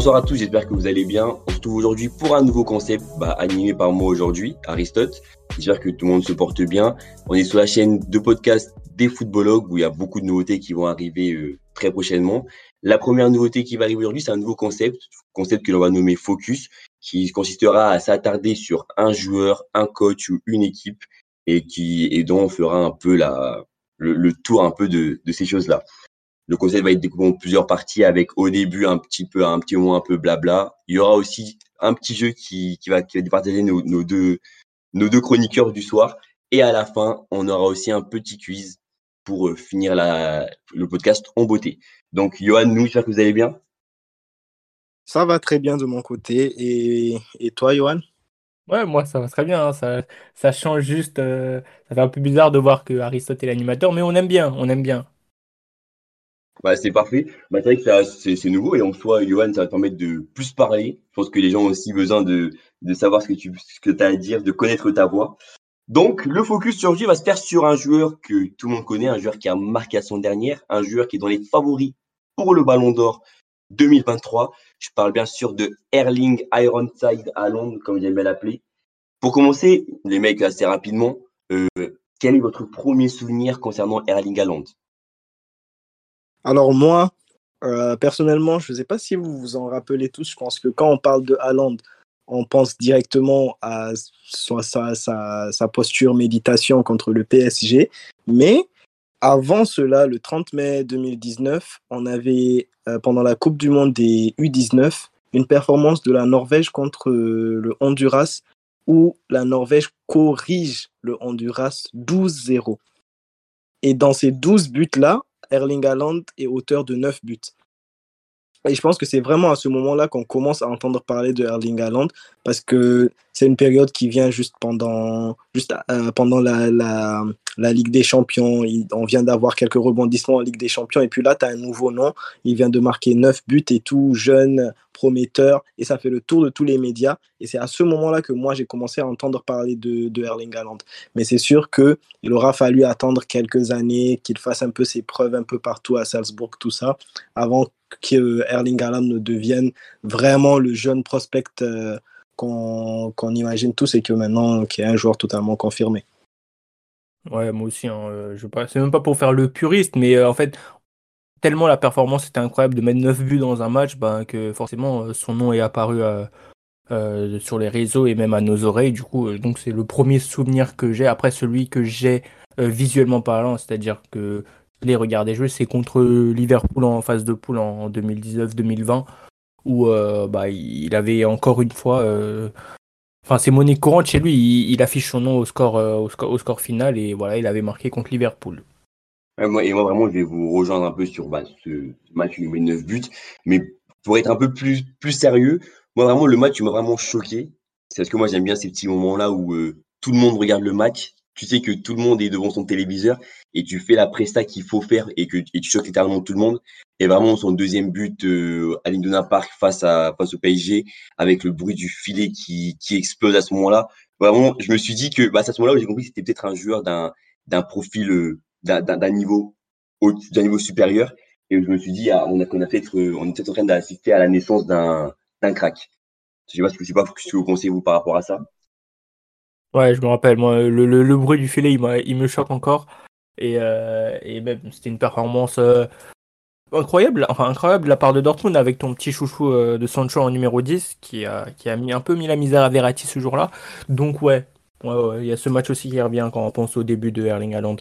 Bonsoir à tous, j'espère que vous allez bien. On se retrouve aujourd'hui pour un nouveau concept bah, animé par moi aujourd'hui, Aristote. J'espère que tout le monde se porte bien. On est sur la chaîne de podcast des footballogues où il y a beaucoup de nouveautés qui vont arriver euh, très prochainement. La première nouveauté qui va arriver aujourd'hui, c'est un nouveau concept, concept que l'on va nommer Focus, qui consistera à s'attarder sur un joueur, un coach ou une équipe et qui et dont on fera un peu la, le, tour un peu de, de ces choses-là. Le concept va être découpé en plusieurs parties avec au début un petit peu, un petit moment un peu blabla. Il y aura aussi un petit jeu qui, qui va, qui va départager nos, nos, deux, nos deux chroniqueurs du soir. Et à la fin, on aura aussi un petit quiz pour euh, finir la, le podcast en beauté. Donc, Johan, nous, j'espère que vous allez bien. Ça va très bien de mon côté. Et, et toi, Johan? Ouais, moi, ça va très bien. Hein. Ça, ça change juste. Euh, ça fait un peu bizarre de voir que Aristote est l'animateur, mais on aime bien. On aime bien. Bah, c'est parfait. Bah, c'est vrai que c'est nouveau et en soi, Johan, ça va te permettre de plus parler. Je pense que les gens ont aussi besoin de, de savoir ce que tu ce que as à dire, de connaître ta voix. Donc, le focus sur va se faire sur un joueur que tout le monde connaît, un joueur qui a marqué à son dernière, un joueur qui est dans les favoris pour le Ballon d'Or 2023. Je parle bien sûr de Erling Ironside à Londres, comme j'aime bien l'appeler. Pour commencer, les mecs, assez rapidement, euh, quel est votre premier souvenir concernant Erling Haaland? Alors moi, euh, personnellement, je ne sais pas si vous vous en rappelez tous, je pense que quand on parle de Haaland, on pense directement à sa, posture méditation contre le PSG. Mais avant cela, le 30 mai 2019, on avait, euh, pendant la Coupe du Monde des U19, une performance de la Norvège contre euh, le Honduras, où la Norvège corrige le Honduras 12-0. Et dans ces 12 buts-là, Erling Haaland est auteur de 9 buts. Et je pense que c'est vraiment à ce moment-là qu'on commence à entendre parler de Erling Haaland parce que c'est une période qui vient juste pendant, juste, euh, pendant la, la, Ligue des Champions. on vient d'avoir quelques rebondissements en Ligue des Champions. Et puis là, tu as un nouveau nom. Il vient de marquer 9 buts et tout, jeune, prometteur. Et ça fait le tour de tous les médias. Et c'est à ce moment-là que moi, j'ai commencé à entendre parler de, de Erling Haaland. Mais c'est sûr qu'il aura fallu attendre quelques années, qu'il fasse un peu ses preuves un peu partout à Salzbourg, tout ça, avant que Erling Haaland ne devienne vraiment le jeune prospect euh, qu'on imagine tous et que maintenant, qui est un joueur totalement confirmé. Ouais, moi aussi, hein, euh, je c'est même pas pour faire le puriste, mais euh, en fait, tellement la performance était incroyable de mettre 9 buts dans un match, ben, que forcément son nom est apparu sur les réseaux et même à nos oreilles. Du coup, donc c'est le premier souvenir que j'ai. Après, celui que j'ai visuellement parlant, c'est-à-dire que les regarder jouer, c'est contre Liverpool en phase de poule en 2019-2020, où euh, bah, il avait encore une fois. Euh, enfin, c'est monnaie courante chez lui. Il, affiche son nom au score, euh, au score, au score final et voilà, il avait marqué contre Liverpool. et moi, vraiment, je vais vous rejoindre un peu sur bah, ce match où il met 9 buts. Mais pour être un peu plus, plus sérieux, moi, vraiment, le match, m'a vraiment choqué. C'est parce que moi, j'aime bien ces petits moments-là où tout le monde regarde le match tu sais que tout le monde est devant son téléviseur et tu fais la presta qu'il faut faire et que tu choques littéralement tout le monde. Et vraiment, son deuxième but euh, à l'Indona Park face, à, face au PSG, avec le bruit du filet qui, qui explose à ce moment-là, vraiment, je me suis dit que bah, c'est à ce moment-là où j'ai compris que c'était peut-être un joueur d'un d'un profil, euh, d'un niveau, d'un niveau supérieur. Et je me suis dit, ah, on a, qu'on a peut-être, euh, on est peut-être en train d'assister à la naissance d'un crack. Je sais pas ce que, je sais pas ce que vous pensez, vous, par rapport à ça. Ouais, je me rappelle, moi, le, le, bruit du filet, il, il, me choque encore. Et, euh, et même, c'était une performance euh, incroyable, enfin incroyable de la part de Dortmund avec ton petit chouchou euh, de Sancho en numéro 10 qui a, qui a mis un peu mis la misère à Verratti ce jour-là. Donc, ouais, il y a ce match aussi qui revient quand on pense au début de Erling Haaland.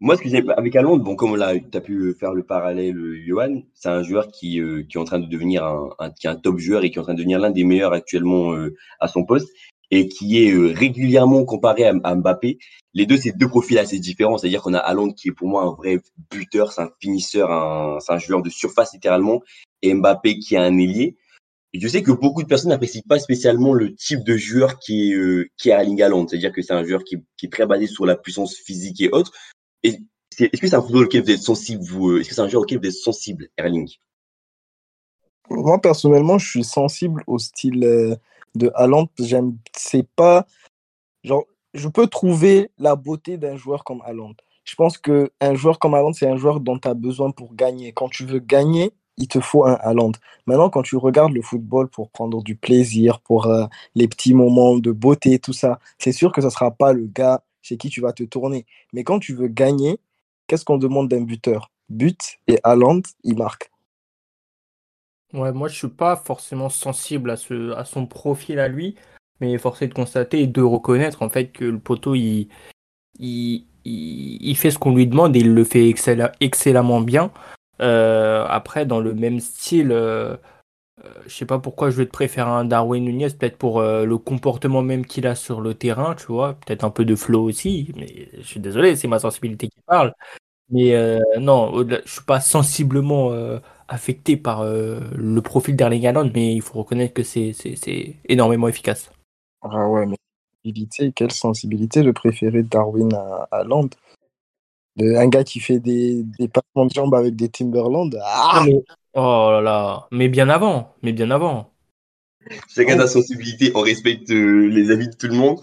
moi, ce que j'ai avec Haaland, bon, comme tu as pu faire le parallèle, Johan, c'est un joueur qui, qui est en train de devenir un, un, qui est un top joueur et qui est en train de devenir l'un des meilleurs actuellement à son poste et qui est euh, régulièrement comparé à, Mbappé. Les deux, c'est deux profils assez différents. C'est-à-dire qu'on a Haaland qui est pour moi un vrai buteur, c'est un finisseur, un, c'est un joueur de surface littéralement, et Mbappé qui est un ailier. Je sais que beaucoup de personnes n'apprécient pas spécialement le type de joueur qui est, euh, qui est Erling Haaland. C'est-à-dire que c'est un joueur qui, qui, est très basé sur la puissance physique et autres. Est-ce que c'est un football auquel vous êtes sensible, vous euh, Est-ce que c'est un joueur auquel vous êtes sensible, Erling? Moi, personnellement, je suis sensible au style de Haaland, j'aime, c'est pas, genre, je peux trouver la beauté d'un joueur comme Haaland. Je pense que un joueur comme Haaland, c'est un joueur dont tu as besoin pour gagner. Quand tu veux gagner, il te faut un Haaland. Maintenant, quand tu regardes le football pour prendre du plaisir, pour euh, les petits moments de beauté, tout ça, c'est sûr que ce ne sera pas le gars chez qui tu vas te tourner. Mais quand tu veux gagner, qu'est-ce qu'on demande d'un buteur? But et Haaland, il marque. Ouais, moi je suis pas forcément sensible à, ce, à son profil à lui, mais forcé de constater et de reconnaître en fait que le poteau il, il, il, fait ce qu'on lui demande et il le fait excellemment bien. Euh, après, dans le même style, euh, euh, je sais pas pourquoi je vais te préférer un Darwin Nunez, peut-être pour le comportement même qu'il a sur le terrain, tu vois, peut-être un peu de flow aussi, mais je suis désolé, c'est ma sensibilité qui parle. Mais non, je suis pas sensiblement affecté par le profil d'Erling Haaland, mais il faut reconnaître que c'est énormément efficace. Ah ouais, mais quelle sensibilité de préférer Darwin à, à Land. un gars qui fait des, des passements de jambes avec des Timberland. Ah oh là là, mais bien avant, mais bien avant. Chacun a sa sensibilité, on respecte euh, les avis de tout le monde.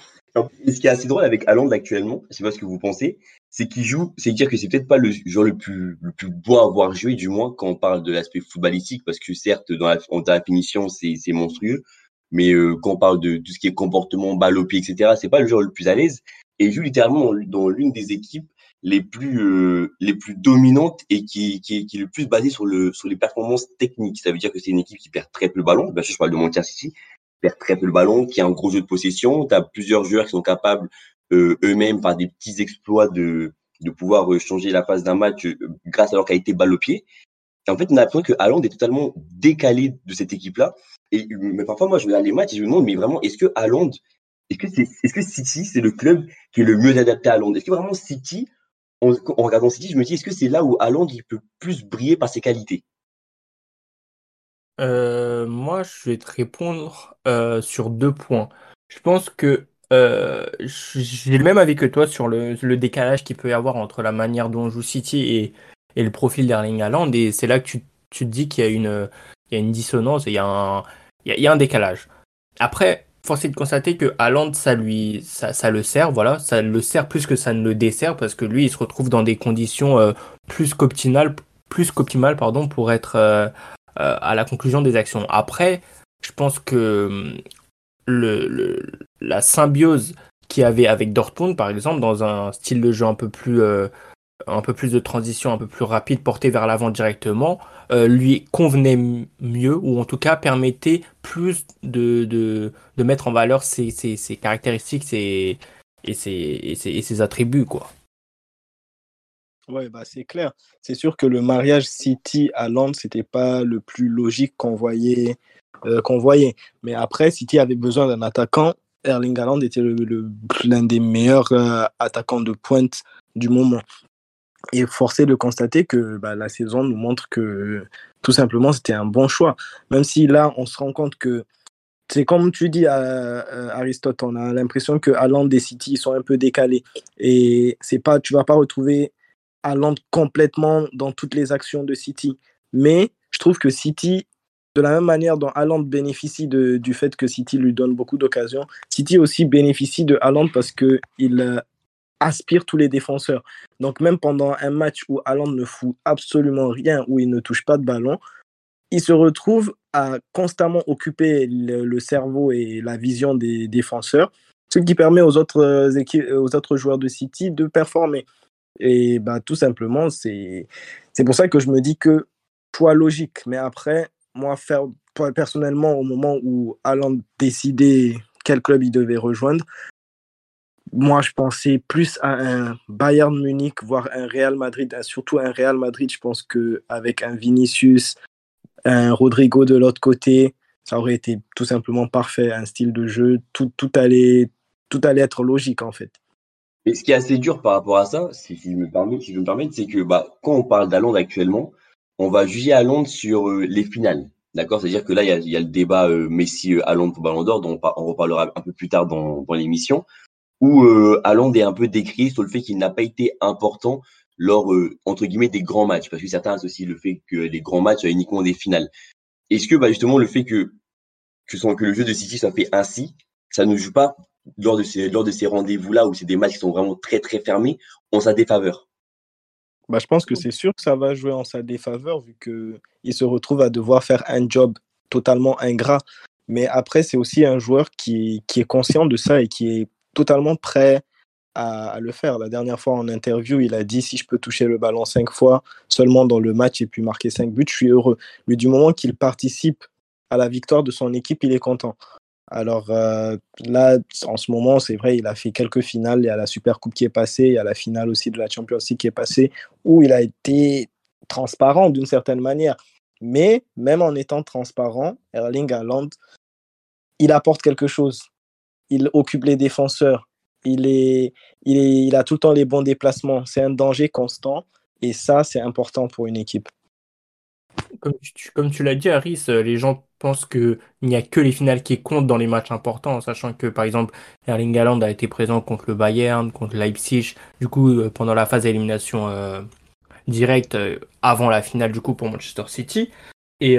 Ce qui est assez drôle avec Haaland actuellement, je sais pas ce que vous pensez, c'est qu'il joue, c'est dire que c'est peut-être pas le joueur le plus, le plus beau à avoir joué, du moins quand on parle de l'aspect footballistique, parce que certes, dans la, dans la finition, c'est monstrueux. Mais euh, quand on parle de tout ce qui est comportement, balle au pied, etc., c'est pas le joueur le plus à l'aise. Et il joue littéralement dans l'une des équipes les plus euh, les plus dominantes et qui, qui, qui est le plus basée sur le sur les performances techniques. Ça veut dire que c'est une équipe qui perd très peu le ballon. Bien sûr, je parle de Manchester City, perd très peu le ballon, qui a un gros jeu de possession. Tu as plusieurs joueurs qui sont capables euh, eux-mêmes par des petits exploits de de pouvoir changer la phase d'un match grâce à leur qualité balle au pied. En fait, on a l'impression que Haaland est totalement décalé de cette équipe-là. Mais parfois, moi, je regarde les matchs et je me demande, mais vraiment, est-ce que Haaland, est-ce que, c'est, est-ce que City, c'est le club qui est le mieux adapté à Haaland? Est-ce que vraiment City, en, regardant City, je me dis, est-ce que c'est là où Haaland il peut plus briller par ses qualités? Euh, Moi, je vais te répondre euh, sur deux points. Je pense que euh, j'ai le même avis que toi sur le, le décalage qu'il peut y avoir entre la manière dont joue City et, et le profil d'Erling Haaland. Et c'est là que tu, tu, te dis qu'il y a une, il y a une dissonance et il y a un, il y a, un décalage. Après, force est de constater que Haaland, ça lui, ça, ça, le sert, voilà, ça le sert plus que ça ne le dessert parce que lui, il se retrouve dans des conditions euh, plus qu'optimales, plus qu'optimales, pardon, pour être euh, euh, à la conclusion des actions. Après, je pense que hum, le, le la symbiose qu'il y avait avec Dortmund, par exemple, dans un style de jeu un peu plus un peu plus de transition, un peu plus rapide, porté vers l'avant directement, euh, lui convenait mieux, ou en tout cas permettait plus de, de, de mettre en valeur ses, ses, ses caractéristiques et, ses, et, ses, et ses attributs. Quoi. Ouais, bah c'est clair. C'est sûr que le mariage City à Londres, c'était pas le plus logique qu'on voyait, euh, qu'on voyait. Mais après, City avait besoin d'un attaquant. Erling Haaland était l'un des meilleurs euh, attaquants de pointe du moment. Et forcé de constater que bah, la saison nous montre que tout simplement c'était un bon choix. Même si là, on se rend compte que c'est comme tu dis, à, Aristote, on a l'impression que Haaland et City sont un peu décalés. Et c'est pas, tu vas pas retrouver Haaland complètement dans toutes les actions de City. Mais je trouve que City, de la même manière dont Haaland bénéficie de, du fait que City lui donne beaucoup d'occasions, City aussi bénéficie de Haaland parce qu'il aspire tous les défenseurs. Donc même pendant un match où Haaland ne fout absolument rien, où il ne touche pas de ballon, il se retrouve à constamment occuper le, cerveau et la vision des défenseurs, ce qui permet aux autres, équipes, aux autres joueurs de City de performer. Et bah, tout simplement, c'est pour ça que je me dis que choix logique. Mais après, moi, faire, personnellement, au moment où Haaland décidait quel club il devait rejoindre, moi, je pensais plus à un Bayern Munich, voire un Real Madrid, surtout un Real Madrid. Je pense qu'avec un Vinicius, un Rodrigo de l'autre côté, ça aurait été tout simplement parfait. Un style de jeu, tout, tout, allait, tout allait être logique en fait. Et ce qui est assez dur par rapport à ça, si je me permets, si je me permets, c'est que bah, quand on parle d'Alonde actuellement, on va juger à Londres sur euh, les finales. D'accord? C'est-à-dire que là, il y a, le débat euh, messi à Londres pour Ballon d'Or, dont on, reparlera un peu plus tard dans, dans l'émission où euh, est un peu décrit sur le fait qu'il n'a pas été important lors, euh, entre guillemets, des grands matchs, parce que certains associent le fait que les grands matchs soient uniquement des finales. Est-ce que bah, justement le fait que, que, que le jeu de City soit fait ainsi, ça ne joue pas lors de ces, lors de ces rendez-vous-là, où c'est des matchs qui sont vraiment très très fermés, en sa défaveur bah, Je pense que c'est sûr que ça va jouer en sa défaveur vu qu'il se retrouve à devoir faire un job totalement ingrat. Mais après, c'est aussi un joueur qui, qui, est conscient de ça et qui est totalement prêt à, le faire. La dernière fois en interview, il a dit si je peux toucher le ballon cinq fois seulement dans le match et puis marquer cinq buts, je suis heureux. Mais du moment qu'il participe à la victoire de son équipe, il est content. Alors euh, là, en ce moment, c'est vrai, il a fait quelques finales. Il y a la Super Coupe qui est passée, il y a la finale aussi de la Champions League qui est passée, où il a été transparent d'une certaine manière. Mais même en étant transparent, Erling Haaland, il apporte quelque chose. Il occupe les défenseurs. Il, est, il, a tout le temps les bons déplacements. C'est un danger constant. Et ça, c'est important pour une équipe. Comme tu, comme tu l'as dit, Harris, euh, les gens pensent qu'il n'y a que les finales qui comptent dans les matchs importants, sachant que, par exemple, Erling Haaland a été présent contre le Bayern, contre Leipzig, du coup, euh, pendant la phase d'élimination euh, directe, avant la finale, du coup, pour Manchester City, et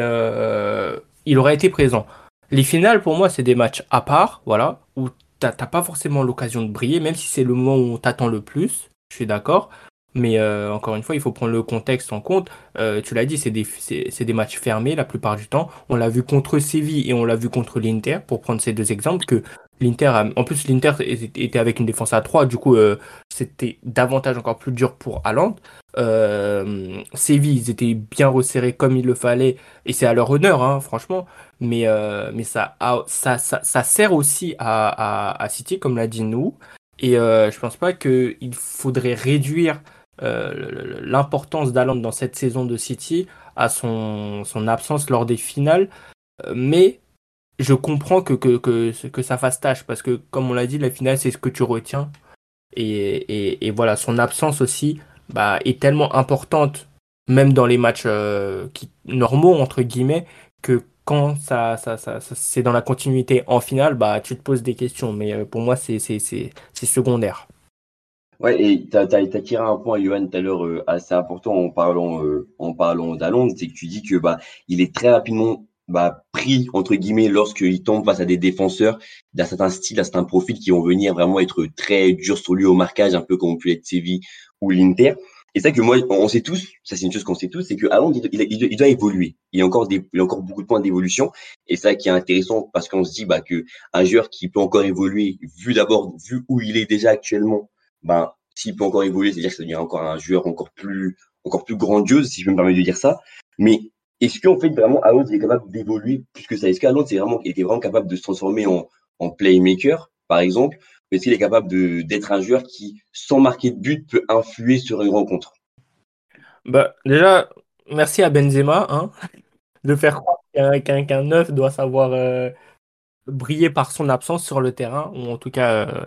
il aurait été présent. Les finales, pour moi, c'est des matchs à part, voilà, où t'as pas forcément l'occasion de briller, même si c'est le moment où on t'attend le plus, je suis d'accord. Mais euh, encore une fois, il faut prendre le contexte en compte. Euh, tu l'as dit, c'est des, des, matchs fermés la plupart du temps. On l'a vu contre Séville et on l'a vu contre l'Inter, pour prendre ces deux exemples, que l'Inter, en plus l'Inter était avec une défense à 3, du coup euh, c'était davantage encore plus dur pour Haaland. Séville, ils étaient bien resserrés comme il le fallait, et c'est à leur honneur, hein, franchement. Mais, mais ça, ça, ça, ça, sert aussi à, à, à City, comme l'a dit nous. Et je pense pas qu'il faudrait réduire euh, l'importance d'Aland dans cette saison de City à son, absence lors des finales. Euh, mais je comprends que, que, que, que ça fasse tâche parce que, comme on l'a dit, la finale, c'est ce que tu retiens. Et, et, et, voilà, son absence aussi bah, est tellement importante, même dans les matchs euh, qui, normaux, entre guillemets, que quand ça, ça, ça, c'est dans la continuité en finale, bah, tu te poses des questions. Mais pour moi, c'est secondaire. Ouais, et tu as, tiré un point, Johan, tout à l'heure, euh, assez important en parlant, euh, en parlant d'Alonso, c'est que tu dis que bah, il est très rapidement bah, pris, entre guillemets, lorsqu'il tombe face à des défenseurs d'un certain style, d'un certain profil qui vont venir vraiment être très durs sur lui au marquage, un peu comme on peut être Séville ou l'Inter. Et ça que moi, on sait tous, ça c'est une chose qu'on sait tous, c'est que Haaland, il, il, doit évoluer. Il y a encore des, il a encore beaucoup de points d'évolution. Et ça qui est intéressant parce qu'on se dit bah, que un joueur qui peut encore évoluer, vu d'abord, vu où il est déjà actuellement, ben, s'il peut encore évoluer, c'est-à-dire que ça devient encore un joueur encore plus, encore plus grandiose, si je me permets de dire ça. Mais est-ce qu'en fait, vraiment, Alonso est capable d'évoluer plus que ça? Est-ce qu'Alonso est vraiment, était vraiment capable de se transformer en, playmaker, par exemple? Est-ce qu'il est capable d'être un joueur qui, sans marquer de but, peut influer sur une rencontre? Bah, Déjà, merci à Benzema hein, de faire croire qu'un neuf doit savoir euh, briller par son absence sur le terrain, ou en tout cas euh,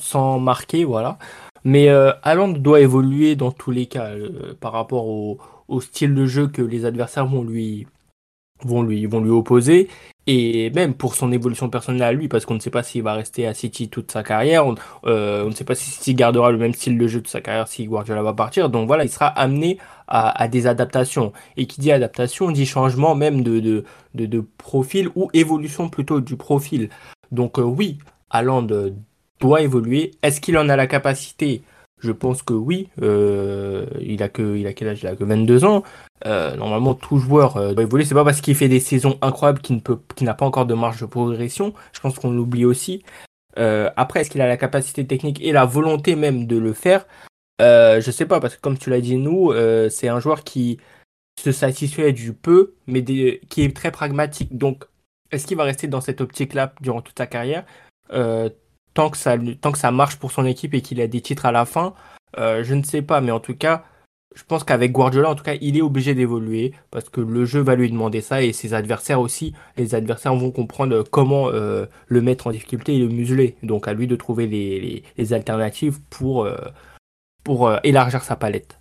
sans marquer, voilà. Mais euh, doit évoluer dans tous les cas euh, par rapport au, style de jeu que les adversaires vont lui, vont lui, vont lui opposer. Et même pour son évolution personnelle à lui, parce qu'on ne sait pas s'il va rester à City toute sa carrière, on, euh, ne sait pas si City gardera le même style de jeu de sa carrière si Guardiola va partir. Donc voilà, il sera amené à, des adaptations. Et qui dit adaptation dit changement même de, de, de, profil ou évolution plutôt du profil. Donc oui, Haaland doit évoluer. Est-ce qu'il en a la capacité? Je pense que oui. Euh, il a que il a quel âge? Il a que 22 ans. Euh, normalement, tout joueur euh, doit évoluer. C'est pas parce qu'il fait des saisons incroyables qu'il ne peut, qu'il n'a pas encore de marge de progression. Je pense qu'on l'oublie aussi. après, est-ce qu'il a la capacité technique et la volonté même de le faire? Je sais pas parce que comme tu l'as dit, nous, c'est un joueur qui se satisfait du peu, mais qui est très pragmatique. Donc, est-ce qu'il va rester dans cette optique-là durant toute sa carrière? Tant que ça, tant que ça marche pour son équipe et qu'il a des titres à la fin, euh, je ne sais pas, mais en tout cas, je pense qu'avec Guardiola, en tout cas, il est obligé d'évoluer parce que le jeu va lui demander ça et ses adversaires aussi. Les adversaires vont comprendre comment euh, le mettre en difficulté et le museler. Donc à lui de trouver les, alternatives pour, euh, pour élargir sa palette.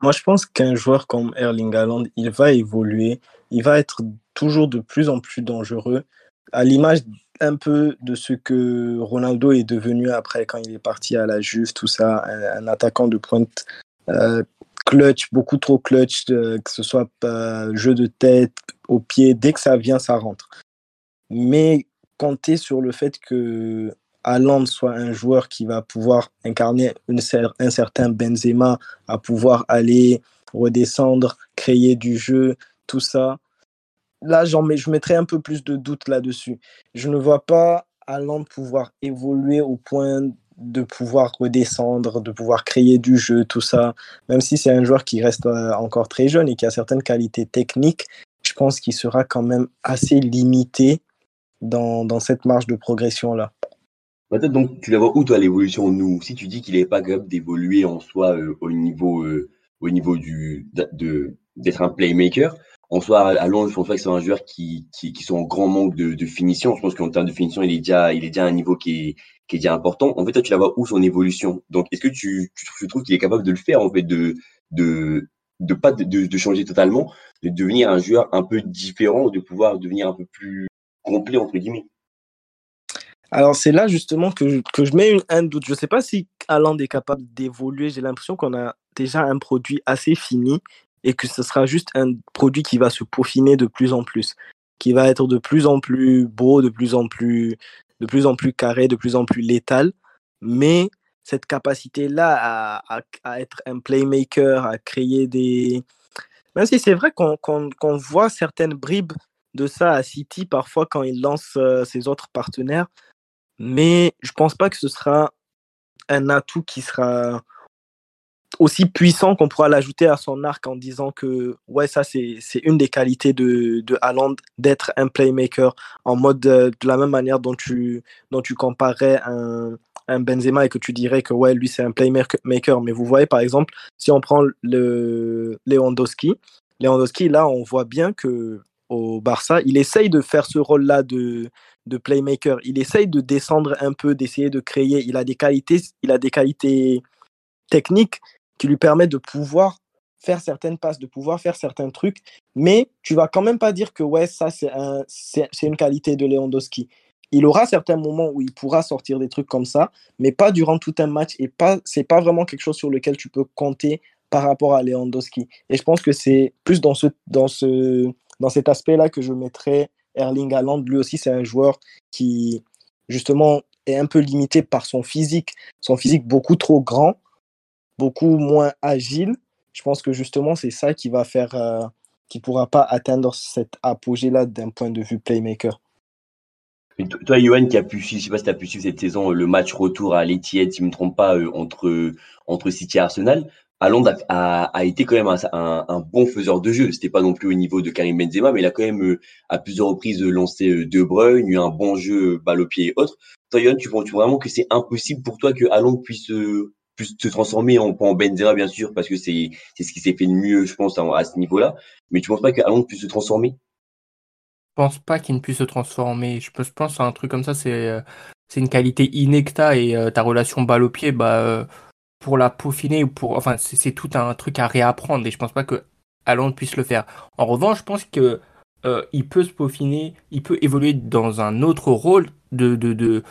Moi, je pense qu'un joueur comme Erling Haaland, il va évoluer, il va être toujours de plus en plus dangereux, à l'image un peu de ce que Ronaldo est devenu après quand il est parti à la Juve, tout ça, un, attaquant de pointe euh, clutch, beaucoup trop clutch, euh, que ce soit euh, jeu de tête, au pied, dès que ça vient, ça rentre. Mais compter sur le fait que Haaland soit un joueur qui va pouvoir incarner une, un certain Benzema, à pouvoir aller redescendre, créer du jeu, tout ça. Là, je mettrais un peu plus de doute là-dessus. Je ne vois pas Haaland pouvoir évoluer au point de pouvoir redescendre, de pouvoir créer du jeu, tout ça. Même si c'est un joueur qui reste euh, encore très jeune et qui a certaines qualités techniques, je pense qu'il sera quand même assez limité dans, cette marge de progression-là. donc, tu la vois où, toi, l'évolution Nous, si tu dis qu'il n'est pas capable d'évoluer en soi euh, au niveau, euh, au niveau du, d'être un playmaker, en soi, à Londres, je pense pas que c'est un joueur qui, qui, qui sont en grand manque de, de finition. Je pense qu'en termes de finition, il est déjà, il est déjà à un niveau qui est, qui est déjà important. En fait, toi, tu la vois où son évolution? Donc, est-ce que tu, tu, trouves qu'il est capable de le faire, en fait, de, de, de pas de, changer totalement, de devenir un joueur un peu différent, de pouvoir devenir un peu plus complet, entre guillemets? Alors c'est là justement que je, que je mets un doute. Je ne sais pas si Haaland est capable d'évoluer. J'ai l'impression qu'on a déjà un produit assez fini et que ce sera juste un produit qui va se peaufiner de plus en plus, qui va être de plus en plus beau, de plus en plus de plus en plus carré, de plus en plus létal. Mais cette capacité-là à, être un playmaker, à créer des... Même si c'est vrai qu'on voit certaines bribes de ça à City parfois quand il lance euh, ses autres partenaires, mais je pense pas que ce sera un atout qui sera aussi puissant qu'on pourra l'ajouter à son arc en disant que ouais ça c'est une des qualités de, de Haaland d'être un playmaker en mode euh, de, la même manière dont tu dont tu comparais un, un Benzema et que tu dirais que ouais lui c'est un playmaker mais vous voyez par exemple si on prend le Lewandowski Lewandowski là on voit bien que au Barça il essaye de faire ce rôle là de de playmaker. Il essaye de descendre un peu d'essayer de créer. Il a des qualités il a des qualités techniques qui lui permet de pouvoir faire certaines passes, de pouvoir faire certains trucs, mais tu vas quand même pas dire que ouais, ça c'est un, c'est, une qualité de Lewandowski. Il aura certains moments où il pourra sortir des trucs comme ça, mais pas durant tout un match et pas c'est pas vraiment quelque chose sur lequel tu peux compter par rapport à Lewandowski. Et je pense que c'est plus dans ce dans ce dans cet aspect-là que je mettrais Erling Haaland. Lui aussi, c'est un joueur qui justement est un peu limité par son physique, son physique beaucoup trop grand beaucoup moins agile. Je pense que justement, c'est ça qui va faire euh, qui pourra pas atteindre cet apogée-là d'un point de vue playmaker. toi, Johan, qui a pu suivre, je sais pas si tu as pu suivre cette saison, le match retour à l'Etihad, si je ne me trompe pas, euh, entre, entre City et Arsenal, Haaland a, a, été quand même un, bon faiseur de jeu. C'était pas non plus au niveau de Karim Benzema, mais il a quand même euh, à plusieurs reprises lancé De Bruyne, eu un bon jeu balle au pied et autres. Toi, Johan, tu penses vraiment que c'est impossible pour toi que Haaland puisse plus se transformer en, en Benzema, bien sûr, parce que c'est ce qui s'est fait de mieux, je pense, à, ce niveau-là. Mais tu penses pas qu'Alon puisse se transformer? Je pense pas qu'il ne puisse se transformer. Je pense à un truc comme ça, c'est euh, c'est une qualité inecta et euh, ta relation balle au pied, bah, euh, pour la peaufiner, pour, enfin, c'est tout un truc à réapprendre et je pense pas que puisse le faire. En revanche, je pense que il peut se peaufiner, il peut évoluer dans un autre rôle de, de, de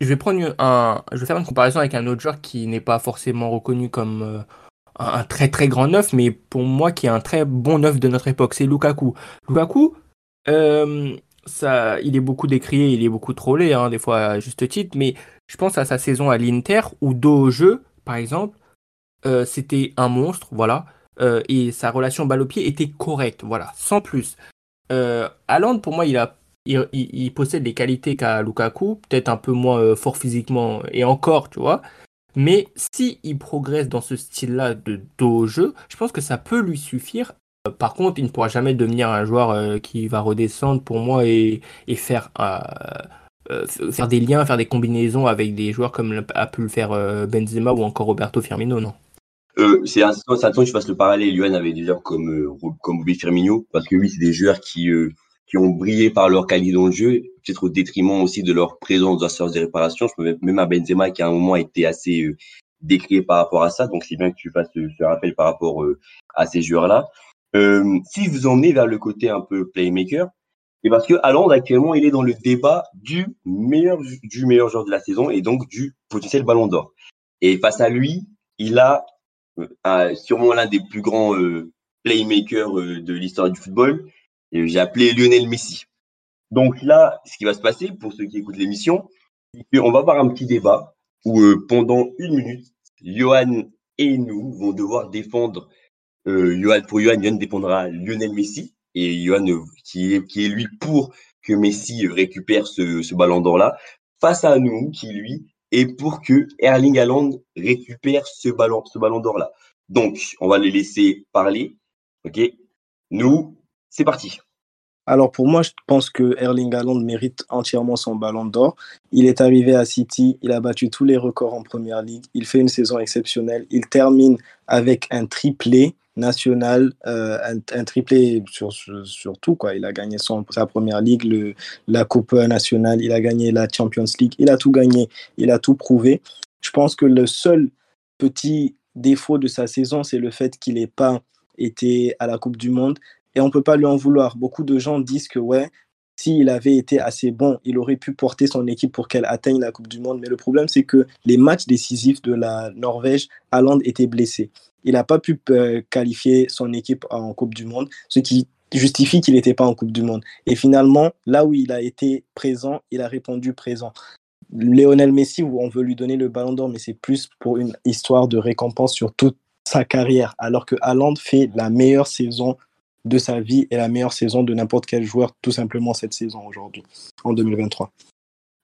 je vais faire une comparaison avec un autre joueur qui n'est pas forcément reconnu comme euh, un, très très grand neuf, mais pour moi qui est un très bon neuf de notre époque, c'est Lukaku. Lukaku, euh, ça, il est beaucoup décrié, il est beaucoup trollé, hein, des fois à juste titre, mais je pense à sa saison à l'Inter où dos au jeu, par exemple, euh, c'était un monstre, voilà, et sa relation balle au pied était correcte, voilà, sans plus. Euh, pour moi, il a il, possède les qualités qu'a Lukaku, peut-être un peu moins euh, fort physiquement et encore, tu vois. Mais si progresse dans ce style-là de dos au jeu, je pense que ça peut lui suffire. Euh, par contre, il ne pourra jamais devenir un joueur euh, qui va redescendre pour moi et, faire, des liens, faire des combinaisons avec des joueurs comme a pu le faire Benzema ou encore Roberto Firmino, non c'est intéressant que je fasse le parallèle. Luan avait déjà comme, comme Firmino, parce que oui, c'est des joueurs qui, qui ont brillé par leur qualité dans le jeu, peut-être au détriment aussi de leur présence dans la séance de réparation. Je me même à Benzema qui à un moment a été assez euh, décrié par rapport à ça. Donc c'est bien que tu fasses ce, rappel par rapport euh, à ces joueurs-là. Euh, si vous emmenez vers le côté un peu playmaker, et parce que Haaland actuellement il est dans le débat du meilleur du meilleur joueur de la saison et donc du potentiel Ballon d'Or. Et face à lui, il a, a sûrement l'un des plus grands playmakers de l'histoire du football j'ai appelé Lionel Messi. Donc là, ce qui va se passer pour ceux qui écoutent l'émission, On va avoir un petit débat où euh, pendant une minute, Johan et nous vont devoir défendre. Euh, Johan, pour Johan, Johan dépendra Lionel Messi et Johan euh, qui, est, qui est lui pour que Messi récupère ce, ce ballon d'or là face à nous qui lui est pour que Erling Haaland récupère ce ballon, ce ballon d'or là. Donc, on va les laisser parler. OK? Nous, c'est parti. Alors pour moi, je pense que Erling Haaland mérite entièrement son ballon d'or. Il est arrivé à City, il a battu tous les records en Première Ligue, il fait une saison exceptionnelle, il termine avec un triplé national, euh, un, triplé sur, sur, tout. Il a gagné sa Première Ligue, la Coupe nationale, il a gagné la Champions League, il a tout gagné, il a tout prouvé. Je pense que le seul petit défaut de sa saison, c'est le fait qu'il n'ait pas été à la Coupe du Monde et on ne peut pas lui en vouloir. Beaucoup de gens disent que ouais, s'il avait été assez bon, il aurait pu porter son équipe pour qu'elle atteigne la Coupe du Monde. Mais le problème, c'est que les matchs décisifs de la Norvège, Haaland était blessé. Il n'a pas pu euh, qualifier son équipe en Coupe du Monde, ce qui justifie qu'il n'était pas en Coupe du Monde. Et finalement, là où il a été présent, il a répondu présent. Lionel Messi, on veut lui donner le ballon d'or, mais c'est plus pour une histoire de récompense sur toute sa carrière, alors que Haaland fait la meilleure saison de sa vie et la meilleure saison de n'importe quel joueur, tout simplement cette saison aujourd'hui, en 2023.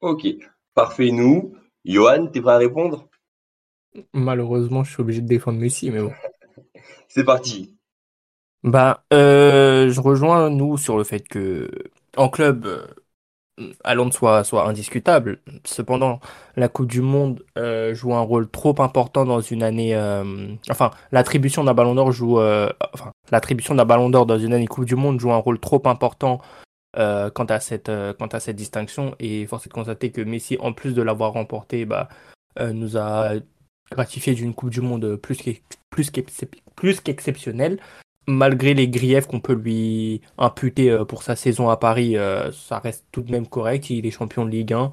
Ok, parfait. Nous, Johan, es prêt à répondre? Malheureusement, je suis obligé de défendre Messi, mais bon. C'est parti. Bah, euh, je rejoins nous sur le fait que en club, euh, Haaland soit, soit indiscutable. Cependant, la Coupe du Monde euh, joue un rôle trop important dans une année. Euh, enfin, l'attribution d'un Ballon d'Or joue. Euh, enfin, l'attribution d'un Ballon d'Or dans une année Coupe du Monde joue un rôle trop important quant à cette quant à cette distinction. Et force est de constater que Messi, en plus de l'avoir remporté, bah, nous a gratifié d'une Coupe du Monde plus qu'exceptionnelle malgré les griefs qu'on peut lui imputer euh, pour sa saison à Paris, euh, ça reste tout de même correct. Il est champion de Ligue 1.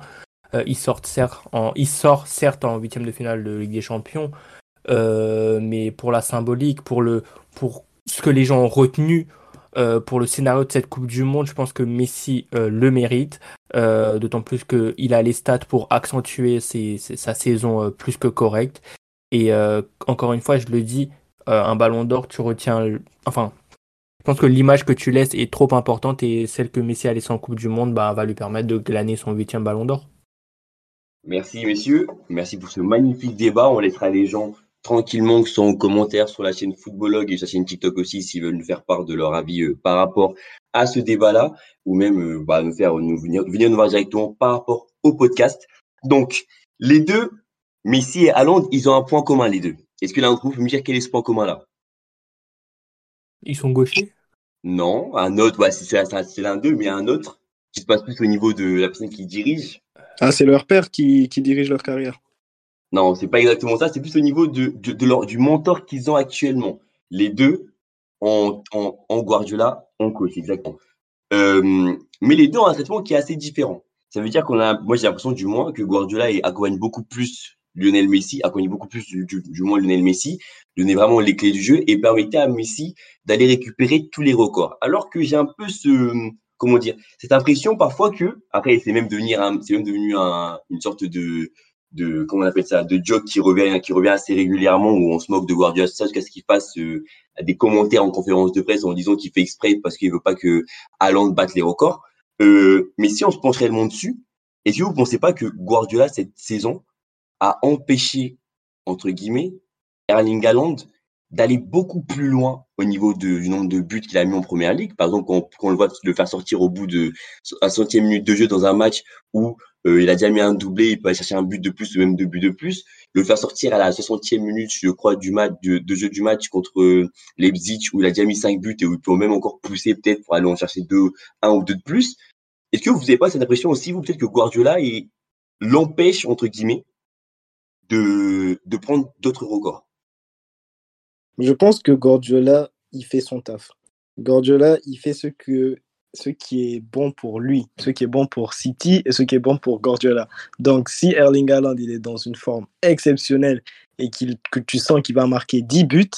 Euh, il, sort certes en, il sort certes en huitième de finale de Ligue des Champions, mais pour la symbolique, pour, le, pour ce que les gens ont retenu pour le scénario de cette Coupe du Monde, je pense que Messi le mérite, d'autant plus qu'il a les stats pour accentuer sa saison plus que correcte. Et encore une fois, je le dis, euh, un ballon d'or, tu retiens. Enfin, je pense que l'image que tu laisses est trop importante et celle que Messi a laissée en Coupe du Monde bah, va lui permettre de glaner son huitième ballon d'or. Merci messieurs, merci pour ce magnifique débat. On laissera les gens tranquillement qui sont en commentaire sur la chaîne Footballog et sur la chaîne TikTok aussi s'ils veulent nous faire part de leur avis euh, par rapport à ce débat-là ou même euh, bah, nous faire nous venir, venir nous voir directement par rapport au podcast. Donc les deux, Messi et Haaland, ils ont un point commun les deux. Est-ce que l'un d'entre vous peut me dire quel est ce point commun là Ils sont gauchers? Non, un autre, c'est l'un d'eux, mais un autre qui se passe plus au niveau de la personne qui dirige. Ah, c'est leur père qui, dirige leur carrière. Non, c'est pas exactement ça, c'est plus au niveau de, leur, du mentor qu'ils ont actuellement. Les deux en, Guardiola, en coach, exactement. Euh, mais les deux ont un traitement qui est assez différent. Ça veut dire qu'on a, moi j'ai l'impression du moins que Guardiola accompagne beaucoup plus Lionel Messi, a connu beaucoup plus du, du, moins Lionel Messi, donnait vraiment les clés du jeu et permettait à Messi d'aller récupérer tous les records. Alors que j'ai un peu ce, comment dire, cette impression parfois que, après, c'est même devenir c'est même devenu un, une sorte de, de, comment on appelle ça, de joke qui revient, qui revient assez régulièrement où on se moque de Guardiola, jusqu'à ce qu'il fasse euh, des commentaires en conférence de presse en disant qu'il fait exprès parce qu'il veut pas que Haaland batte les records. Euh, mais si on se penche réellement dessus, est-ce que vous pensez pas que Guardiola cette saison a empêché, entre guillemets, Erling Haaland d'aller beaucoup plus loin au niveau du nombre de buts qu'il a mis en première ligue. Par exemple, quand, on le voit le faire sortir au bout de un centième minute de jeu dans un match où euh, il a déjà mis un doublé, il peut aller chercher un but de plus ou même deux buts de plus. Le faire sortir à la 60e minute, je crois, du match, de, jeu du match contre euh, Leipzig où il a déjà mis cinq buts et où il peut même encore pousser peut-être pour aller en chercher deux, un ou deux de plus. Est-ce que vous n'avez pas cette impression aussi, vous, peut-être que Guardiola l'empêche, entre guillemets, de, de prendre d'autres records? Je pense que Guardiola, il fait son taf. Guardiola, il fait ce, que, ce qui est bon pour lui, ce qui est bon pour City et ce qui est bon pour Guardiola. Donc, si Erling Haaland il est dans une forme exceptionnelle et que tu sens qu'il va marquer 10 buts,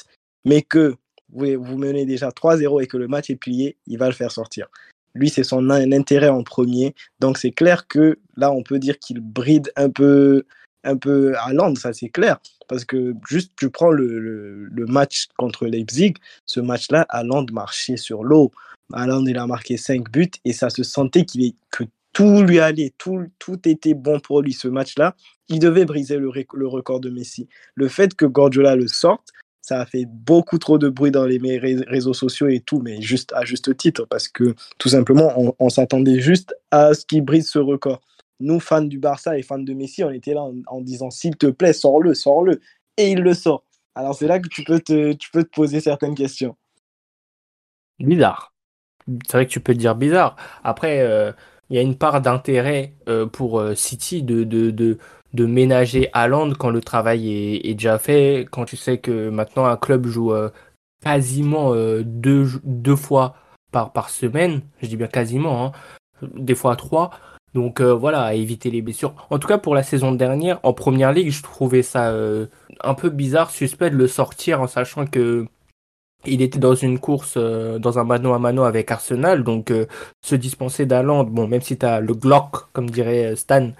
mais que vous, vous menez déjà 3-0 et que le match est plié, il va le faire sortir. Lui, c'est son intérêt en premier. Donc, c'est clair que là, on peut dire qu'il bride un peu, un peu à Londres, ça c'est clair. Parce que juste, tu prends le, match contre Leipzig, ce match-là, Londres marchait sur l'eau. Londres, il a marqué 5 buts et ça se sentait que tout lui allait, tout, tout était bon pour lui ce match-là. Il devait briser le, record de Messi. Le fait que Guardiola le sorte, ça a fait beaucoup trop de bruit dans les réseaux sociaux et tout, mais juste à juste titre, parce que tout simplement, on, s'attendait juste à ce qu'il brise ce record. Nous, fans du Barça et fans de Messi, on était là en, disant s'il te plaît, sors-le, sors-le. Et il le sort. Alors c'est là que tu peux, te, tu peux te poser certaines questions. Bizarre. C'est vrai que tu peux te dire bizarre. Après, euh, il y a une part d'intérêt euh, pour euh, City de, de, de, de ménager quand le travail est, déjà fait, quand tu sais que maintenant un club joue quasiment deux, deux fois par, par semaine, je dis bien quasiment, hein, des fois trois. Donc voilà, éviter les blessures. En tout cas, pour la saison dernière, en première ligue, je trouvais ça un peu bizarre, suspect de le sortir en sachant que il était dans une course, euh, dans un mano à mano avec Arsenal, donc euh, se dispenser d'Aland, bon, même si tu as le Glock, comme dirait euh, Stan,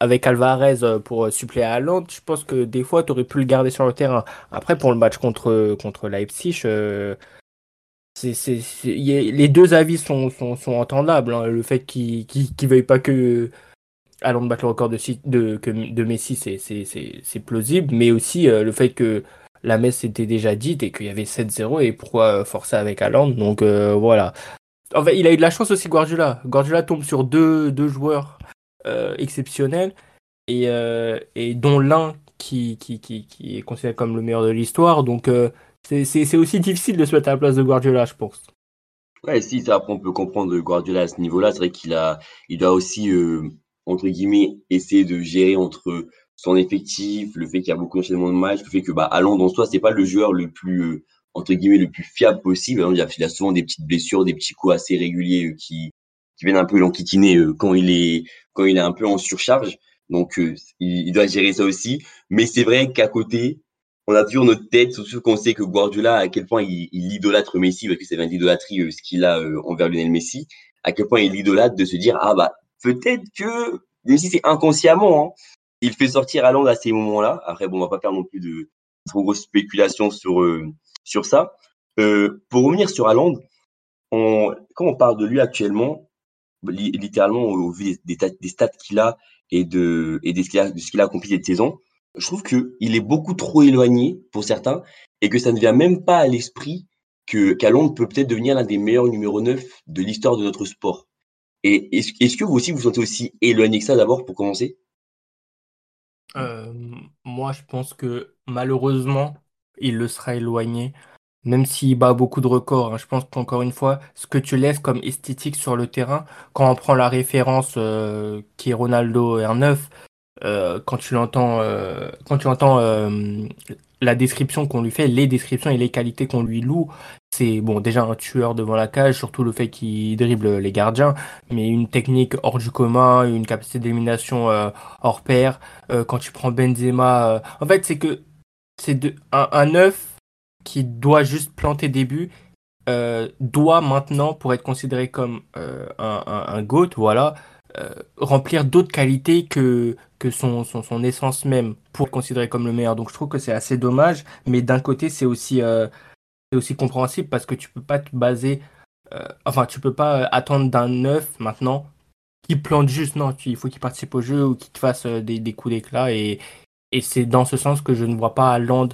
avec Alvarez pour suppléer à je pense que des fois, tu aurais pu le garder sur le terrain. Après, pour le match contre, contre Leipzig, les deux avis sont, entendables. Hein. Le fait qu'il ne veuille pas que Haaland batte le record de, Messi, c'est plausible, mais aussi le fait que la messe était déjà dite et qu'il y avait 7-0 et pourquoi euh, forcer avec Haaland. Donc euh, voilà. En fait, il a eu de la chance aussi Guardiola. Guardiola tombe sur deux, joueurs euh, exceptionnels et, dont l'un qui, qui, est considéré comme le meilleur de l'histoire. Donc c'est aussi difficile de se mettre à la place de Guardiola, je pense. Ouais, si, ça, après, on peut comprendre Guardiola à ce niveau-là. C'est vrai qu'il a, il doit aussi, entre guillemets, essayer de gérer entre son effectif, le fait qu'il y a beaucoup d'enchaînements de matchs, le fait que bah, Allende en soi, c'est pas le joueur le plus euh, entre guillemets le plus fiable possible. Il a, il a souvent des petites blessures, des petits coups assez réguliers euh, qui, qui viennent un peu l'enquiquiner euh, quand il est quand il est un peu en surcharge. Donc il, doit gérer ça aussi. Mais c'est vrai qu'à côté, on a toujours notre tête, surtout qu'on sait que Guardiola, à quel point il, idolâtre Messi, parce que c'est l'idolâtrie ce qu'il a envers Lionel Messi, à quel point il idolâtre de se dire ah bah peut-être que même si c'est inconsciemment, hein, il fait sortir Haaland à ces moments-là. Après, bon, on va pas faire non plus de trop grosses spéculations sur, euh, sur ça. Euh, pour revenir sur Haaland, on, quand on parle de lui actuellement, littéralement au vu des, stats qu'il a et de, et de ce qu'il a, accompli cette saison, je trouve qu'il est beaucoup trop éloigné pour certains et que ça ne vient même pas à l'esprit que qu'Haaland peut peut-être devenir l'un des meilleurs numéro 9 de l'histoire de notre sport. Et est-ce, que vous aussi vous sentez aussi éloigné que ça d'abord pour commencer? Euh, moi, je pense que malheureusement, il le sera éloigné, même s'il bat beaucoup de records. Hein. Je pense qu'encore une fois, ce que tu laisses comme esthétique sur le terrain, quand on prend la référence euh, qui est Ronaldo R9, euh, quand tu l'entends, quand tu entends la description qu'on lui fait, les descriptions et les qualités qu'on lui loue, c'est bon déjà un tueur devant la cage, surtout le fait qu'il dribble les gardiens, mais une technique hors du commun, une capacité d'élimination euh, hors pair. Euh, quand tu prends Benzema, euh, en fait c'est que c'est un, neuf qui doit juste planter des doit maintenant pour être considéré comme un goat, voilà, remplir d'autres qualités que son, essence même pour être comme le meilleur. Donc je trouve que c'est assez dommage, mais d'un côté c'est aussi aussi compréhensible parce que tu peux pas te baser, euh, enfin, tu peux pas attendre d'un neuf maintenant qui plante juste. Non, il faut qu'il participe au jeu ou qu'il te fasse euh, des, coups d'éclat. Et, et c'est dans ce sens que je ne vois pas Land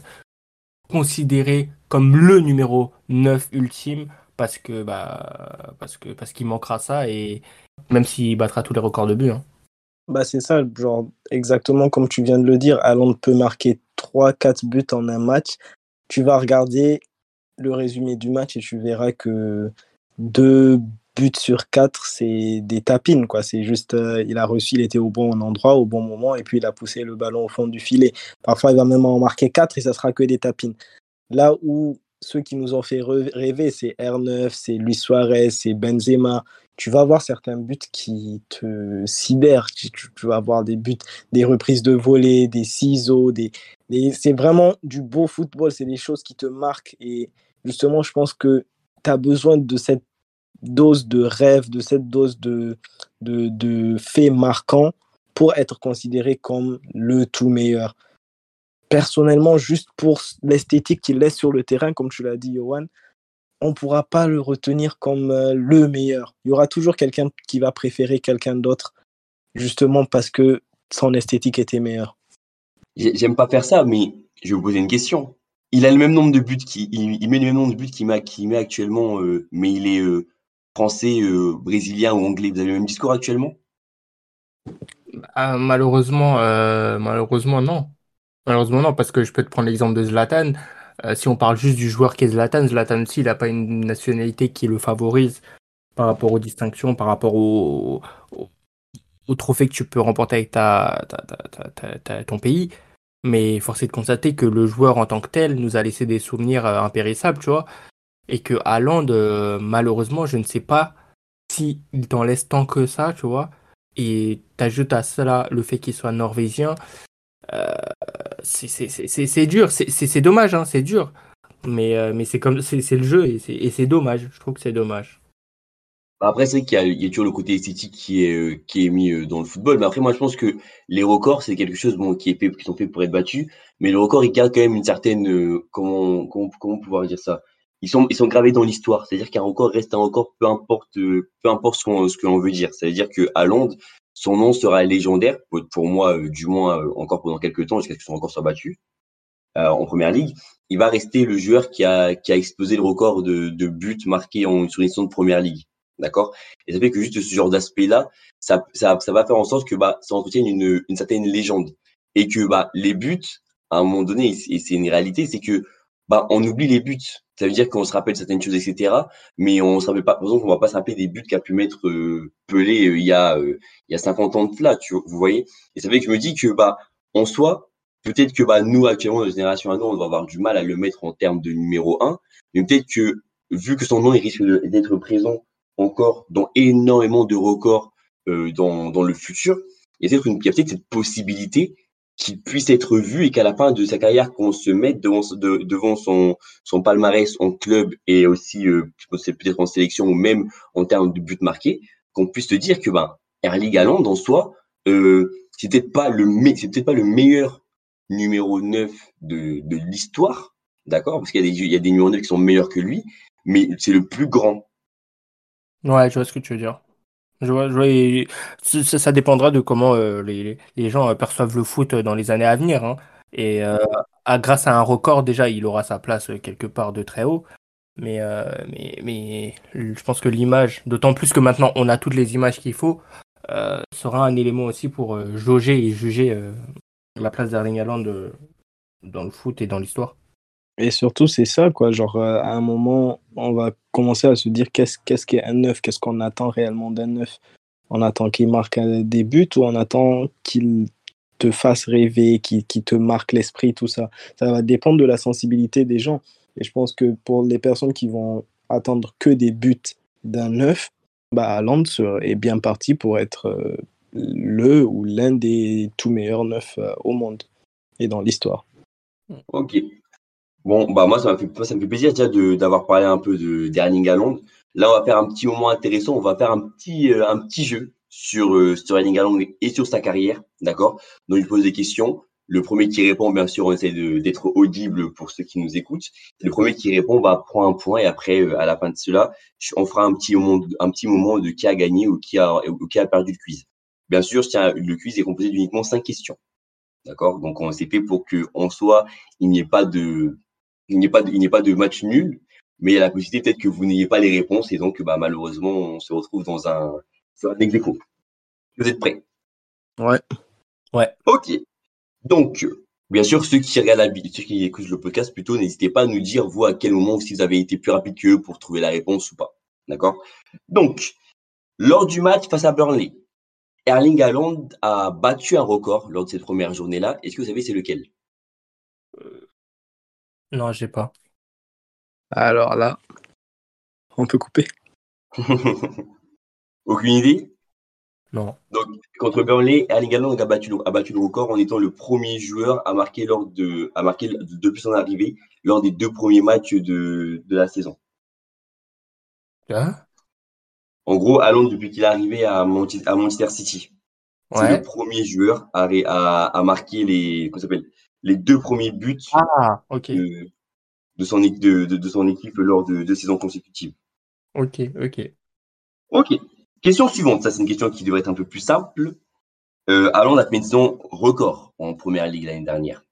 considéré comme le numéro 9 ultime parce que bah parce que parce qu'il manquera ça et même s'il battra tous les records de but. Hein. Bah c'est ça, genre exactement comme tu viens de le dire, Haaland peut marquer 3-4 buts en un match. Tu vas regarder le résumé du match et tu verras que deux buts sur quatre, c'est des tapines. quoi. C'est juste, euh, il a reçu, il était au bon endroit, au bon moment, et puis il a poussé le ballon au fond du filet. Parfois, il va même en marquer quatre et ça sera que des tapines. Là où ceux qui nous ont fait rêver, c'est R9, c'est Luis Suarez, c'est Benzema. Tu vas avoir certains buts qui te sidèrent. Tu, vas avoir des buts, des reprises de volée, des ciseaux, des, c'est vraiment du beau football. C'est des choses qui te marquent et justement, je pense que tu as besoin de cette dose de rêve, de cette dose de, de, de faits marquants pour être considéré comme le tout meilleur. Personnellement, juste pour l'esthétique qu'il laisse sur le terrain, comme tu l'as dit, Johan, on ne pourra pas le retenir comme euh, le meilleur. Il y aura toujours quelqu'un qui va préférer quelqu'un d'autre, justement parce que son esthétique était meilleure. J'aime pas faire ça, mais je vais vous poser une question. Il a le même nombre de buts qui, il, met le même nombre de buts qu'il met, met, actuellement, euh, mais il est euh, français, brésilien ou anglais. Vous avez le même discours actuellement? Ah, Malheureusement, malheureusement non. Malheureusement non, parce que je peux te prendre l'exemple de Zlatan. Euh, si on parle juste du joueur qui est Zlatan, Zlatan aussi, il n'a pas une nationalité qui le favorise par rapport aux distinctions, par rapport au, au, trophée que tu peux remporter avec ta, ton pays. Mais force est de constater que le joueur en tant que tel nous a laissé des souvenirs euh, impérissables, tu vois. Et que Haaland, euh, malheureusement, je ne sais pas s'il t'en laisse tant que ça, tu vois. Et t'ajoutes à cela le fait qu'il soit norvégien. Euh, c'est dur, c'est dommage, hein, c'est dur. Mais, euh, mais c'est comme c'est le jeu et c'est dommage. Je trouve que c'est dommage. Bah, après, c'est qu'il y, a toujours le côté esthétique qui est, euh, mis dans le football. Mais après, moi, je pense que les records, c'est quelque chose qui, est fait, pour être battus. Mais le record, il garde quand même une certaine. comment, pouvoir dire ça? Ils sont, gravés dans l'histoire. C'est-à-dire qu'un record reste un record, peu importe, peu importe ce qu'on ce que l'on veut dire. C'est-à-dire qu'à Londres, son nom sera légendaire, pour, moi, euh, du moins euh, encore pendant quelques temps, jusqu'à ce qu'il soit encore soit battu euh, en première ligue. Il va rester le joueur qui a, qui a explosé le record de, de buts marqués en, sur une saison de première ligue. D'accord? Et ça fait que juste ce genre d'aspect-là, ça, ça, ça, va faire en sorte que bah, ça entretienne une, une certaine légende. Et que bah, les buts, à un moment donné, et c'est une réalité, c'est que bah, on oublie les buts. Ça veut dire qu'on se rappelle certaines choses, etc. Mais on se rappelle pas, par exemple, on va pas se rappeler des buts qu'a pu mettre euh, Pelé euh, il y a euh, il y a 50 ans de cela, tu vous voyez? Et ça fait que je me dis que bah en soi, peut-être que bah nous actuellement, notre génération à nous, on va avoir du mal à le mettre en termes de numéro un. Mais peut-être que vu que son nom il risque d'être présent encore dans énormément de records dans dans le futur, il y a peut-être cette possibilité qui puisse être vu et qu'à la fin de sa carrière, qu'on se mette devant, son, palmarès en club et aussi euh, peut-être en sélection ou même en termes de buts marqués, qu'on puisse te dire que ben, Erling Haaland en soi, euh, c'est peut-être pas le meilleur numéro 9 de, l'histoire, d'accord? Parce qu'il y a des y a des numéros 9 qui sont meilleurs que lui, mais c'est le plus grand. Ouais, je vois ce que tu veux dire. Je vois, ça, dépendra de comment euh, les, gens euh, perçoivent le foot dans les années à venir. Hein. Et euh, à, grâce à un record, déjà, il aura sa place quelque part de très haut. Mais, je pense que l'image, d'autant plus que maintenant on a toutes les images qu'il faut, sera un élément aussi pour jauger et juger la place d'Erling Haaland dans le foot et dans l'histoire. Et surtout, c'est ça, quoi. Genre, euh, à un moment, on va commencer à se dire qu'est-ce qu'est-ce qu'est un neuf, qu'est-ce qu'on attend réellement d'un neuf. On attend qu'il marque des buts ou on attend qu'il te fasse rêver, qu'il te marque l'esprit, tout ça? Ça va dépendre de la sensibilité des gens. Et je pense que pour les personnes qui vont attendre que des buts d'un neuf, bah, est bien parti pour être euh, le ou l'un des tout meilleurs neufs euh, au monde et dans l'histoire. Ok, Bon, bah moi, ça, fait, ça me fait plaisir d'avoir parlé un peu de d'Erling Haaland. Là, on va faire un petit moment intéressant. On va faire un petit, euh, un petit jeu sur, euh, sur et sur sa carrière. D'accord? Donc, il pose des questions. Le premier qui répond, bien sûr, on essaie d'être audible pour ceux qui nous écoutent. Le premier qui répond va prendre un point et après, euh, à la fin de cela, on fera un petit moment, un petit moment de qui a gagné ou qui a, ou qui a perdu le quiz. Bien sûr, tiens, le quiz est composé d'uniquement cinq questions. D'accord? Donc, on s'est fait pour que, en soi, il n'y ait pas de, il n'y a pas, il pas de match nul, mais il y a la possibilité peut-être que vous n'ayez pas les réponses et donc bah, malheureusement on se retrouve dans un, sur un Vous êtes prêts? Ouais. Ouais. Ok. Donc, bien sûr, ceux qui regardent la ceux qui écoutent le podcast plutôt, n'hésitez pas à nous dire vous à quel moment si vous avez été plus rapide qu'eux pour trouver la réponse ou pas. D'accord? Donc, lors du match face à Burnley, Erling Haaland a battu un record lors de cette première journée-là. Est-ce que vous savez c'est lequel? Non, j'ai pas. Alors là, on peut couper. Aucune idée? Non. Donc, contre Burnley, Erling Haaland a battu, a battu le record en étant le premier joueur à marquer, lors de, à marquer depuis son arrivée lors des deux premiers matchs de, de la saison. Hein? En gros, Haaland, depuis qu'il est arrivé à, Manche- à Manchester City, c'est le premier joueur à, à, à marquer les, comment ça s'appelle, les deux premiers buts Ah, de, de, son, équipe- de, de, de son équipe lors de deux saisons consécutives. Ok, ok. Ok. Question suivante. Ça, c'est une question qui devrait être un peu plus simple. Euh, Haaland a fait une saison record en première ligue l'année dernière.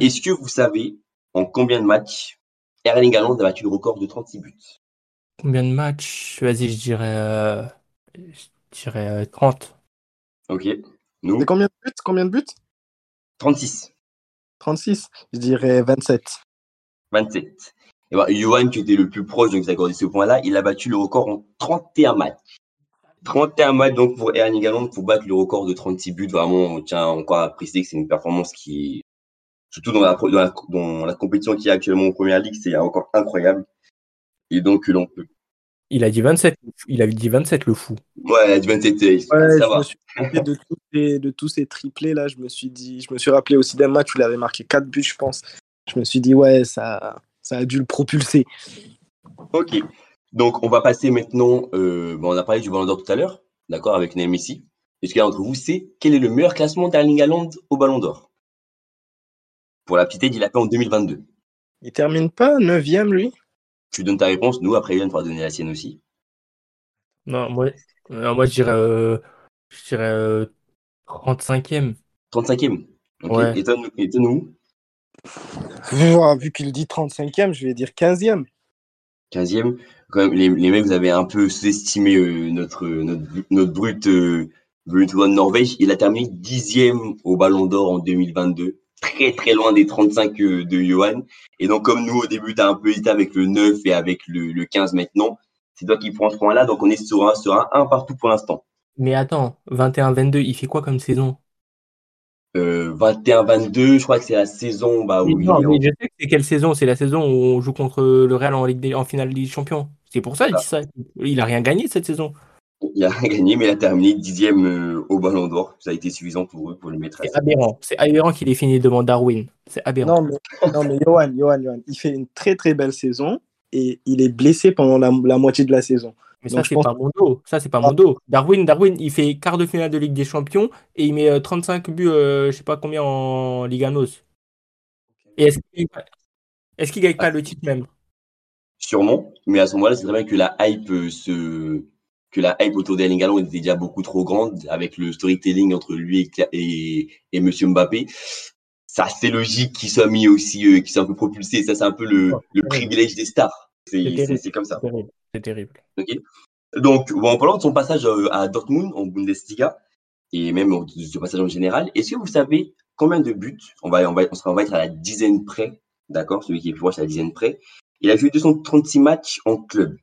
Est-ce que vous savez en combien de matchs Erling Haaland a battu le record de 36 buts? Combien de matchs? Vas-y, je dirais, euh, je dirais euh, 30. Ok. Nous, combien de buts? Combien de buts? 36, 36. Je dirais 27. 27. Et ben, Johan, qui était le plus proche, donc vous accordez ce point-là, il a battu le record en 31 matchs. 31 matchs donc pour Erling Haaland pour battre le record de 36 buts. Vraiment, on tient encore à préciser que c'est une performance qui, surtout dans la, dans la, dans la compétition qui est actuellement en première ligue, c'est encore incroyable. Et donc, l'on peut. Il a dit 27. Il avait dit 27, le fou. Ouais, du 27, euh, Ouais, ça je va. me suis rappelé de tous, ces, de tous ces triplés là. Je me suis dit, je me suis rappelé aussi d'un match où il avait marqué 4 buts, je pense. Je me suis dit, ouais, ça, ça a dû le propulser. Ok. Donc, on va passer maintenant. Euh, bon, on a parlé du Ballon d'Or tout à l'heure, d'accord, avec Neymar Messi. Et ce qu'il y a entre vous, c'est quel est le meilleur classement d'Erling Haaland au Ballon d'Or? Pour la petite aide, il l'a fait en 2022. Il termine pas 9 lui? Tu donnes ta réponse, nous, après, Yann pourra donner la sienne aussi. Non, moi, euh, moi je dirais, euh, je dirais euh, 35e. 35e. Ok. Ouais. Étonne- Étonne-nous. Ouah, Vu qu'il dit 35e, je vais dire 15e. 15e. Quand même, les, les mecs, vous avez un peu sous-estimé euh, notre, notre, notre brut, euh, brut de Norvège. Il a terminé 10e au Ballon d'Or en 2022. Très, très loin des 35 euh, de Johan. Et donc, comme nous, au début, tu as un peu hésité avec le 9 et avec le, le 15 maintenant, c'est toi qui prends ce point-là. Donc, on est sur un, sur un 1 partout pour l'instant. Mais attends, 21-22, il fait quoi comme saison? Euh, 21-22, je crois que c'est la saison bah, où il Non, est en- mais je sais que c'est quelle saison? C'est la saison où on joue contre le Real en, Ligue des- en finale de Ligue des Champions. C'est pour ça que je dis ça. Il a rien gagné cette saison. Il a rien gagné, mais il a terminé 10e euh, au Ballon d'Or. Ça a été suffisant pour eux pour le mettre à C'est aberrant. C'est aberrant qu'il ait fini devant Darwin. C'est aberrant. Non, mais, non, mais Johan, Johan, Johan, il fait une très très belle saison et il est blessé pendant la, la moitié de la saison. Mais ça, Donc, c'est pense- pas mon dos. Ça, c'est pas Ah. mon dos. Darwin, Darwin, il fait quart de finale de Ligue des Champions et il met euh, 35 buts, euh, je sais pas combien en Liga NOS. Et est-ce qu'il est-ce qu'il gagne pas le titre même? Sûrement, mais à ce moment-là, c'est très bien que la hype euh, se que la hype autour d'Erling Haaland était déjà beaucoup trop grande avec le storytelling entre lui et, et, et Monsieur Mbappé. Ça, c'est logique qu'il soit mis aussi, euh, qu'il soit un peu propulsé. Ça, c'est un peu le, le privilège des stars. C'est comme ça. C'est terrible. C'est terrible. Donc, bon, en parlant de son passage euh, à Dortmund en Bundesliga et même de ce passage en général, est-ce que vous savez combien de buts on va, on va, on sera, on va être à la dizaine près, d'accord Celui qui est plus proche à la dizaine près. Il a joué 236 matchs en club.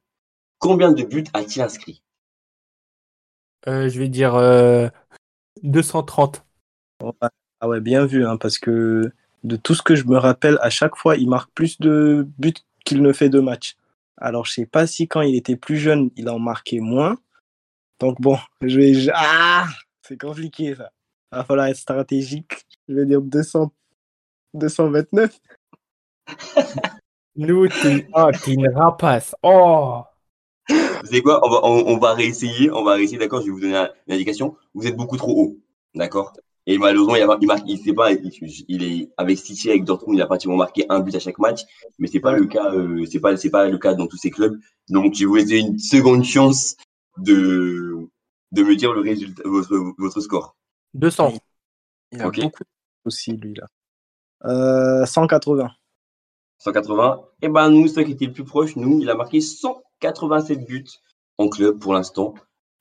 Combien de buts a-t-il inscrit? Euh, je vais dire euh, 230. Ah ouais, bien vu, hein, parce que de tout ce que je me rappelle, à chaque fois, il marque plus de buts qu'il ne fait de matchs. Alors, je sais pas si quand il était plus jeune, il en marquait moins. Donc bon, je vais... je- Ah C'est compliqué, ça. Il va falloir être stratégique. Je vais dire 200... 229. Nous, t'es oh, une rapace. Oh! Vous savez quoi on va, on, on va réessayer, on va réessayer, d'accord Je vais vous donner un- une indication. Vous êtes beaucoup trop haut, d'accord Et malheureusement, il, a, il marque, il sait pas, il, il est avec City, avec Dortmund, il a pratiquement marqué un but à chaque match, mais c'est pas le cas, euh, c'est pas, c'est pas le cas dans tous ces clubs. Donc, je vais vous laisser une seconde chance de de me dire le résultat, votre, votre score. 200. Il a Ok. beaucoup aussi, lui, là. Euh, 180. 180. Et ben nous, ceux qui étaient le plus proche, nous, il a marqué 187 buts en club pour l'instant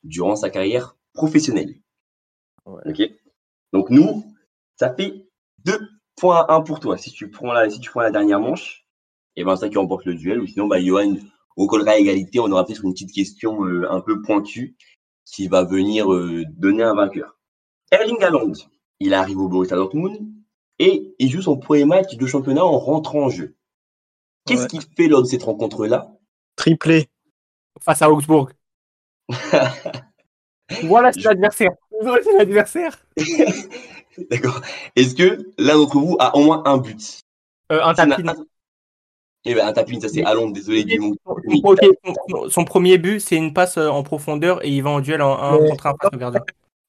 durant sa carrière professionnelle. Ouais. Ok. Donc nous, ça fait 2 points à 1 pour toi. Si tu prends la, si tu prends la dernière manche, et ben c'est ça qui remporte le duel. Ou sinon, bah Johan recollera à égalité. On aura peut-être une petite question euh, un peu pointue qui va venir euh, donner un vainqueur. Erling Haaland, il arrive au Borussia Dortmund et il joue son premier match de championnat en rentrant en jeu. Qu'est-ce Ouais. qu'il fait lors de cette rencontre-là? Triplé. Face à Augsbourg. voilà, c'est l'adversaire. Voilà, c'est l'adversaire. D'accord. Est-ce que l'un d'entre vous a au moins un but? Euh, un tapin. un- Eh ben, un tapin, ça c'est Haaland, désolé du mot. Son son, premier but, c'est une passe en profondeur et il va en duel en un contre un face gardien.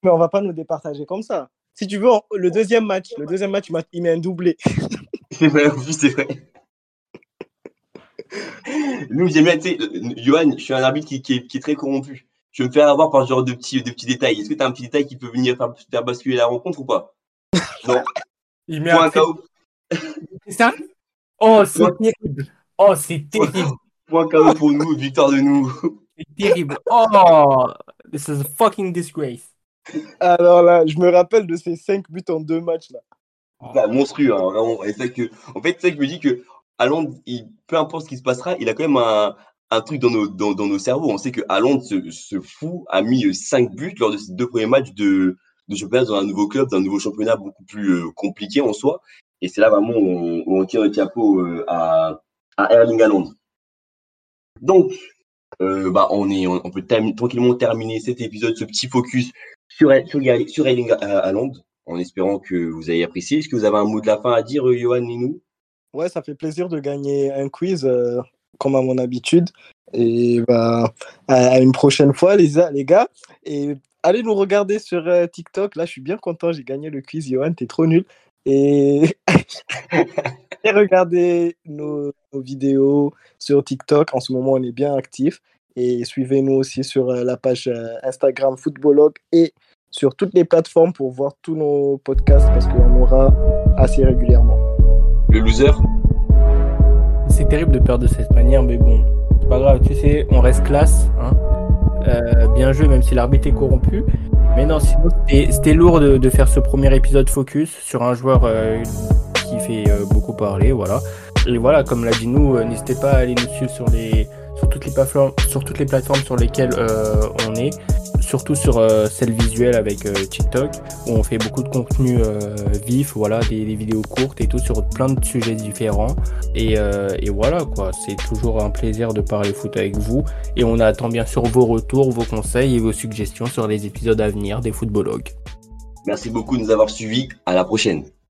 Mais on va pas nous départager comme ça. Si tu veux, le deuxième match, le deuxième match, il met un doublé. C'est vrai, oui, c'est vrai. Nous, j'aime bien, tu sais, Johan, je suis un arbitre qui, est, très corrompu. Je me fais avoir par ce genre de petits, de petits détails. Est-ce que tu as un petit détail qui peut venir faire, basculer la rencontre ou pas? Non. Il met un KO. C'est ça? Oh, c'est terrible. Oh, c'est terrible. Point KO pour nous, victoire de nous. C'est terrible. Oh, this is a fucking disgrace. Alors là, je me rappelle de ces 5 buts en deux matchs là. Bah, monstrueux, hein, vraiment. que, en fait, c'est ça que je me dis que à Londres, peu importe ce qui se passera, il a quand même un, truc dans nos, cerveaux. On sait que Londres, ce, fou, a mis 5 buts lors de ses deux premiers matchs de, championnat dans un nouveau club, dans un nouveau championnat beaucoup plus euh, compliqué en soi. Et c'est là vraiment où on, tire le chapeau euh, à, à Erling Haaland. Donc, euh, bah, on, est, on, peut tranquillement terminer cet épisode, ce petit focus sur, sur, sur Erling en espérant que vous ayez apprécié. Est-ce que vous avez un mot de la fin à dire, Johan et nous Ouais, ça fait plaisir de gagner un quiz euh, comme à mon habitude. Et bah, à, une prochaine fois, les, les gars. Et allez nous regarder sur euh, TikTok. Là, je suis bien content. J'ai gagné le quiz, Johan. T'es trop nul. Et, regardez nos, vidéos sur TikTok. En ce moment, on est bien actifs. Et suivez-nous aussi sur euh, la page Instagram Footballog et sur toutes les plateformes pour voir tous nos podcasts parce qu'on aura assez régulièrement. Le loser C'est terrible de perdre de cette manière, mais bon, c'est pas grave, tu sais, on reste classe. Hein. Euh, bien joué, même si l'arbitre est corrompu. Mais non, sinon, c'était lourd de, faire ce premier épisode focus sur un joueur euh, qui fait euh, beaucoup parler, voilà. Et voilà, comme l'a dit nous, n'hésitez pas à aller nous suivre sur les sur toutes les plateformes sur toutes les plateformes sur lesquelles on est surtout sur euh, celle visuelle avec euh, TikTok, où on fait beaucoup de contenu euh, vif, voilà, des, vidéos courtes et tout sur plein de sujets différents. Et, voilà, quoi, c'est toujours un plaisir de parler foot avec vous. Et on attend bien sûr vos retours, vos conseils et vos suggestions sur les épisodes à venir des footballogues. Merci beaucoup de nous avoir suivis. À la prochaine.